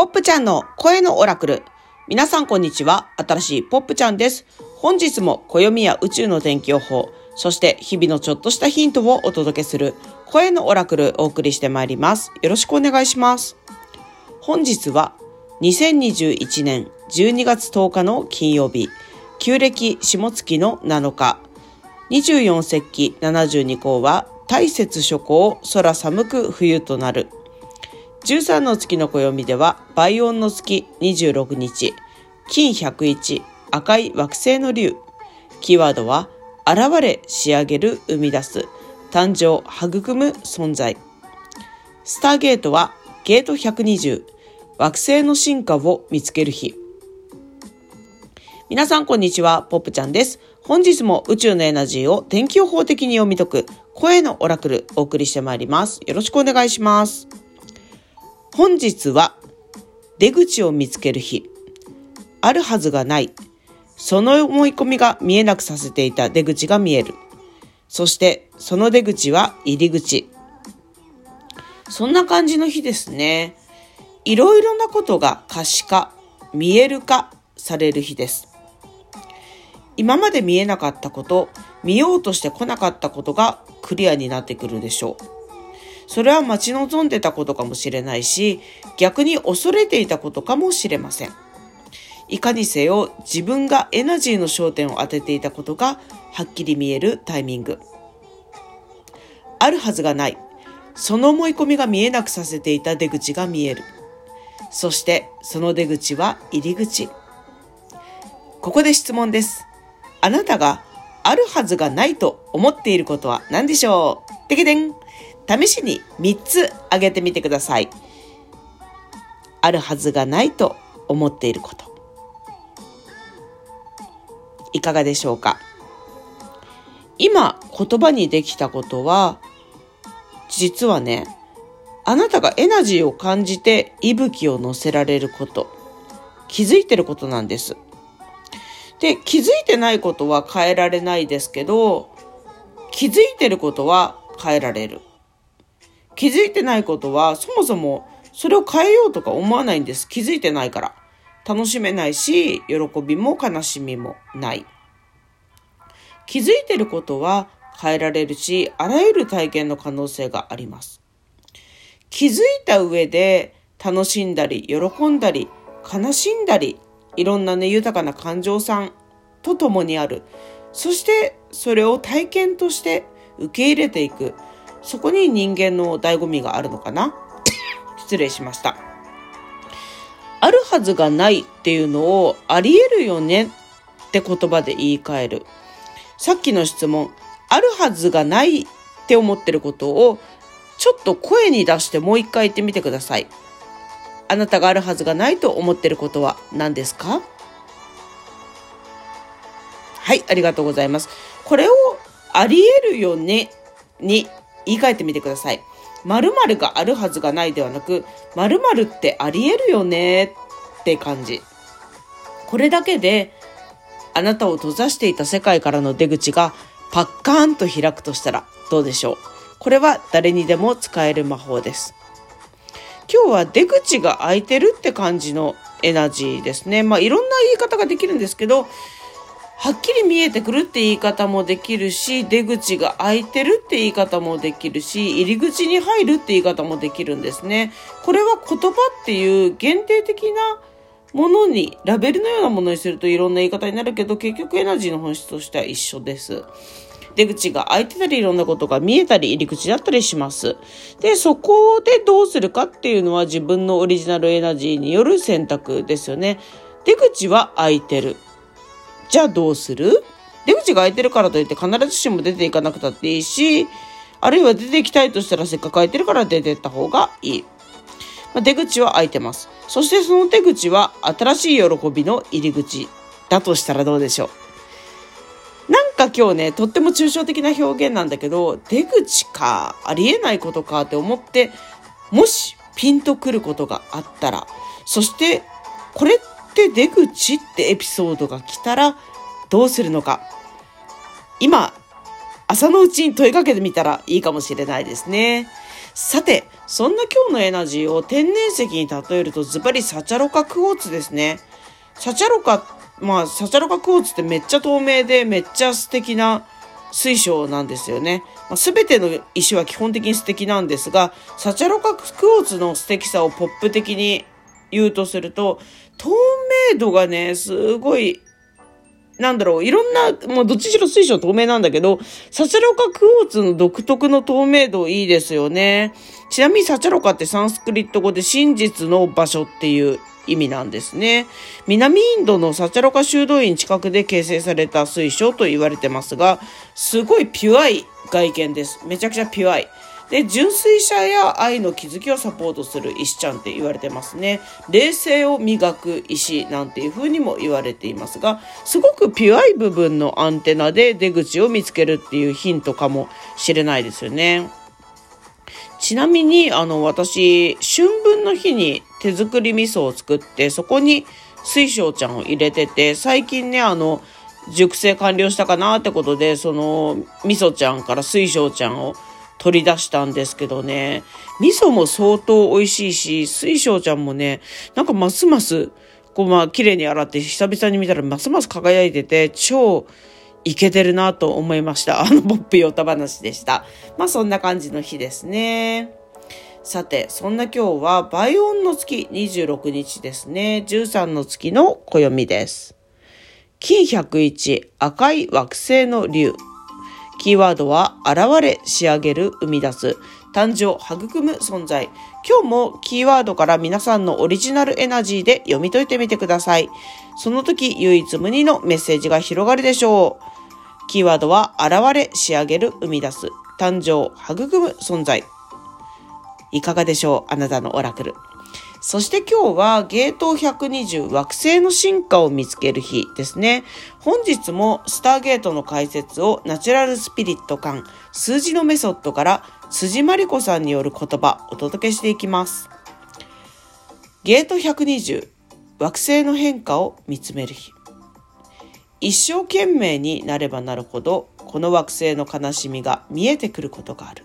ポップちゃんの声のオラクル。皆さんこんにちは。新しいポップちゃんです。本日も暦や宇宙の天気予報、そして日々のちょっとしたヒントをお届けする声のオラクルお送りしてまいります。よろしくお願いします。本日は2021年12月10日の金曜日、旧暦下月の7日、24節気72項は大雪諸行空寒く冬となる。13の月の暦では、倍音の月26日、金101、赤い惑星の竜。キーワードは、現れ、仕上げる、生み出す、誕生、育む存在。スターゲートは、ゲート120、惑星の進化を見つける日。皆さんこんにちは、ポップちゃんです。本日も宇宙のエナジーを天気予報的に読み解く声のオラクルお送りしてまいります。よろしくお願いします。本日は出口を見つける日。あるはずがない。その思い込みが見えなくさせていた出口が見える。そしてその出口は入り口。そんな感じの日ですね。いろいろなことが可視化、見える化される日です。今まで見えなかったこと、見ようとしてこなかったことがクリアになってくるでしょう。それは待ち望んでたことかもしれないし、逆に恐れていたことかもしれません。いかにせよ自分がエナジーの焦点を当てていたことがはっきり見えるタイミング。あるはずがない。その思い込みが見えなくさせていた出口が見える。そしてその出口は入り口。ここで質問です。あなたがあるはずがないと思っていることは何でしょう？てけでん試しに3つ挙げてみてください。あるはずがないと思っていること。いかがでしょうか？今言葉にできたことは、実はね、あなたがエナジーを感じて息吹を乗せられること、気づいてることなんです。で、気づいてないことは変えられないですけど、気づいてることは変えられる。気づいてないことは、そもそもそれを変えようとか思わないんです。気づいてないから。楽しめないし、喜びも悲しみもない。気づいてることは変えられるし、あらゆる体験の可能性があります。気づいた上で楽しんだり、喜んだり、悲しんだり、いろんなね、豊かな感情さんと共にある。そしてそれを体験として受け入れていく。そこに人間の醍醐味があるのかな？失礼しました。あるはずがないっていうのをあり得るよね？って言葉で言い換える。さっきの質問、あるはずがないって思ってることをちょっと声に出してもう一回言ってみてください。あなたがあるはずがないと思ってることは何ですか？はい、ありがとうございます。これをあり得るよね？に言い換えてみてください。〇〇があるはずがないではなく、〇〇ってあり得るよねって感じ。これだけで、あなたを閉ざしていた世界からの出口がパッカーンと開くとしたらどうでしょうこれは誰にでも使える魔法です。今日は出口が開いてるって感じのエナジーですね。まあいろんな言い方ができるんですけど、はっきり見えてくるって言い方もできるし、出口が開いてるって言い方もできるし、入り口に入るって言い方もできるんですね。これは言葉っていう限定的なものに、ラベルのようなものにするといろんな言い方になるけど、結局エナジーの本質としては一緒です。出口が開いてたりいろんなことが見えたり入り口だったりします。で、そこでどうするかっていうのは自分のオリジナルエナジーによる選択ですよね。出口は開いてる。じゃあどうする？出口が開いてるからといって必ずしも出ていかなくたっていいし、あるいは出ていきたいとしたらせっかく開いてるから出てった方がいい。まあ、出口は開いてます。そしてその出口は新しい喜びの入り口だとしたらどうでしょう？なんか今日ね、とっても抽象的な表現なんだけど、出口か、ありえないことかって思って、もしピンとくることがあったら、そしてこれって出口ってエピソードが来たらどうするのか。今、朝のうちに問いかけてみたらいいかもしれないですね。さて、そんな今日のエナジーを天然石に例えるとズバリサチャロカクォーツですね。サチャロカ、まあ、サチャロカクォーツってめっちゃ透明でめっちゃ素敵な水晶なんですよね。まあ、全ての石は基本的に素敵なんですが、サチャロカクォーツの素敵さをポップ的に言うとすると、透明度がね、すごい、なんだろう、いろんな、もうどっちしろ水晶透明なんだけど、サチャロカクォーツの独特の透明度いいですよね。ちなみにサチャロカってサンスクリット語で真実の場所っていう意味なんですね。南インドのサチャロカ修道院近くで形成された水晶と言われてますが、すごいピュアい外見です。めちゃくちゃピュアい。で、純粋さや愛の気づきをサポートする石ちゃんって言われてますね。冷静を磨く石なんていう風にも言われていますが、すごくピュアい部分のアンテナで出口を見つけるっていうヒントかもしれないですよね。ちなみに、あの、私、春分の日に手作り味噌を作って、そこに水晶ちゃんを入れてて、最近ね、あの、熟成完了したかなってことで、その、味噌ちゃんから水晶ちゃんを取り出したんですけどね、味噌も相当美味しいし、水晶ちゃんもね、なんかますます、こうまあ、綺麗に洗って久々に見たらますます輝いてて、超、いけてるなと思いました。あの、ポップヨタ話でした。まあ、そんな感じの日ですね。さて、そんな今日は、倍音の月26日ですね。13の月の暦です。金101、赤い惑星の竜。キーワードは、現れ、仕上げる、生み出す。誕生、育む存在。今日もキーワードから皆さんのオリジナルエナジーで読み解いてみてください。その時、唯一無二のメッセージが広がるでしょう。キーワードは、現れ、仕上げる、生み出す、誕生、育む存在。いかがでしょう？あなたのオラクル。そして今日はゲート120惑星の進化を見つける日ですね。本日もスターゲートの解説をナチュラルスピリット感数字のメソッドから辻真理子さんによる言葉お届けしていきます。ゲート120惑星の変化を見つめる日。一生懸命になればなるほどこの惑星の悲しみが見えてくることがある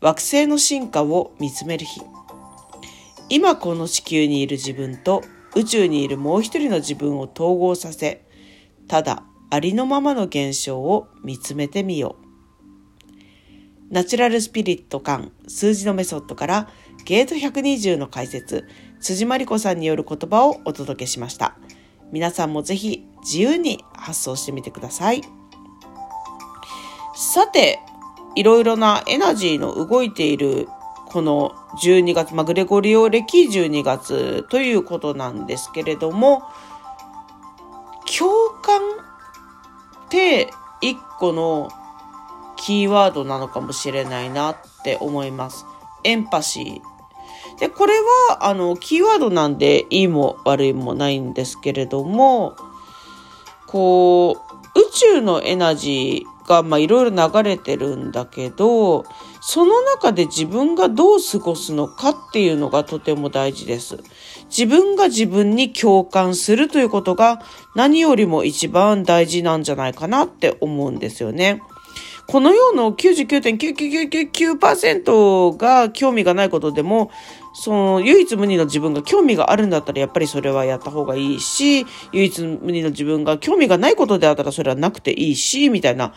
惑星の進化を見つめる日今この地球にいる自分と宇宙にいるもう一人の自分を統合させただありのままの現象を見つめてみようナチュラルスピリット感数字のメソッドからゲート120の解説辻真理子さんによる言葉をお届けしました。皆さんもぜひ自由に発想してみてください。さて、いろいろなエナジーの動いているこの12月、まあ、グレゴリオ歴12月ということなんですけれども、共感って一個のキーワードなのかもしれないなって思います。エンパシー。で、これは、あの、キーワードなんで、いいも悪いもないんですけれども、こう、宇宙のエナジーが、まあ、いろいろ流れてるんだけど、その中で自分がどう過ごすのかっていうのがとても大事です。自分が自分に共感するということが何よりも一番大事なんじゃないかなって思うんですよね。この世の99.9999%が興味がないことでも、その唯一無二の自分が興味があるんだったらやっぱりそれはやった方がいいし、唯一無二の自分が興味がないことであったらそれはなくていいし、みたいな、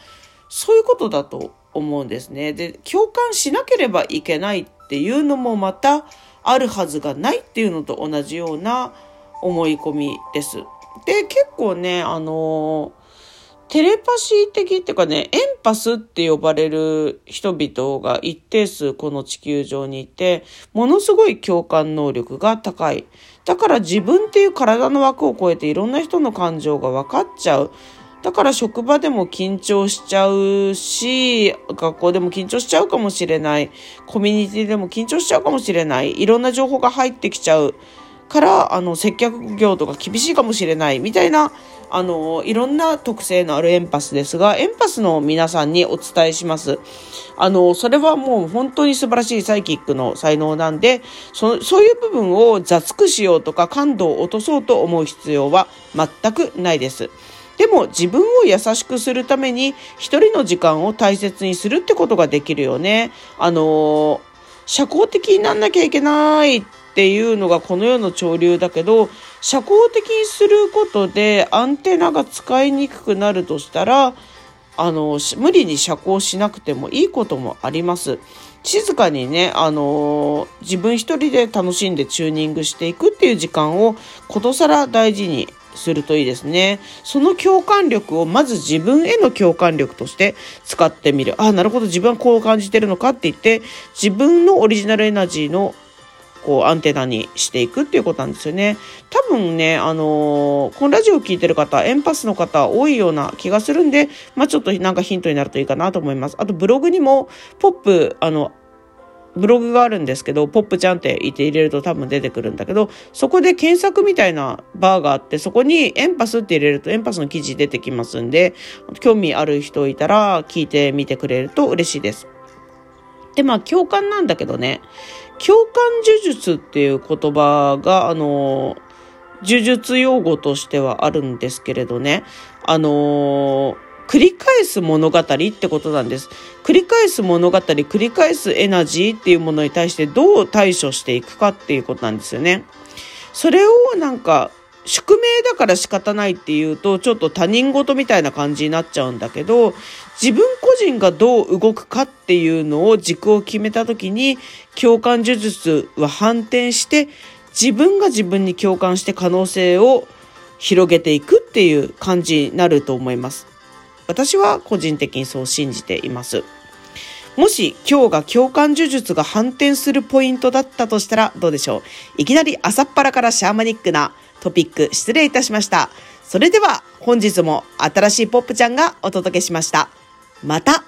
そういうことだと思うんですね。で、共感しなければいけないっていうのもまたあるはずがないっていうのと同じような思い込みです。で、結構ね、あのテレパシー的っていうかね、エンパスって呼ばれる人々が一定数この地球上にいて、ものすごい共感能力が高い。だから自分っていう体の枠を超えていろんな人の感情が分かっちゃう。だから職場でも緊張しちゃうし、学校でも緊張しちゃうかもしれない。コミュニティでも緊張しちゃうかもしれない。いろんな情報が入ってきちゃう。から、あの、接客業とか厳しいかもしれない。みたいなあの、いろんな特性のあるエンパスですが、エンパスの皆さんにお伝えします。あの、それはもう本当に素晴らしいサイキックの才能なんで、そそういう部分を雑くしようとか感度を落とそうと思う必要は全くないです。でも自分を優しくするために一人の時間を大切にするってことができるよね。あの社交的になんなきゃいけないっていうのがこの世の潮流だけど、社交的にすることでアンテナが使いにくくなるとしたら、あの、無理に社交しなくてもいいこともあります。静かにね、あの自分一人で楽しんでチューニングしていくっていう時間をことさら大事にするといいですね。その共感力をまず自分への共感力として使ってみる。ああ、なるほど、自分はこう感じてるのかって言って、自分のオリジナルエナジーのこうアンテナにしていくっていうことなんですよね。多分ね、あのー、このラジオを聴いてる方、エンパスの方多いような気がするんで、まあちょっとなんかヒントになるといいかなと思います。あとブログにもポップ、あの、ブログがあるんですけど、ポップちゃんって言って入れると多分出てくるんだけど、そこで検索みたいなバーがあって、そこにエンパスって入れるとエンパスの記事出てきますんで、興味ある人いたら聞いてみてくれると嬉しいです。で、まあ共感なんだけどね、共感呪術っていう言葉が、あの、呪術用語としてはあるんですけれどね、あの繰り返す物語ってことなんです。繰り返す物語、繰り返すエナジーっていうものに対してどう対処していくかっていうことなんですよね。それをなんか、宿命だから仕方ないっていうと、ちょっと他人事みたいな感じになっちゃうんだけど、自分個人がどう動くかっていうのを軸を決めた時に、共感呪術は反転して、自分が自分に共感して可能性を広げていくっていう感じになると思います。私は個人的にそう信じています。もし今日が共感呪術が反転するポイントだったとしたらどうでしょう？いきなり朝っぱらからシャーマニックなトピック失礼いたしました。それでは本日も新しいポップちゃんがお届けしました。また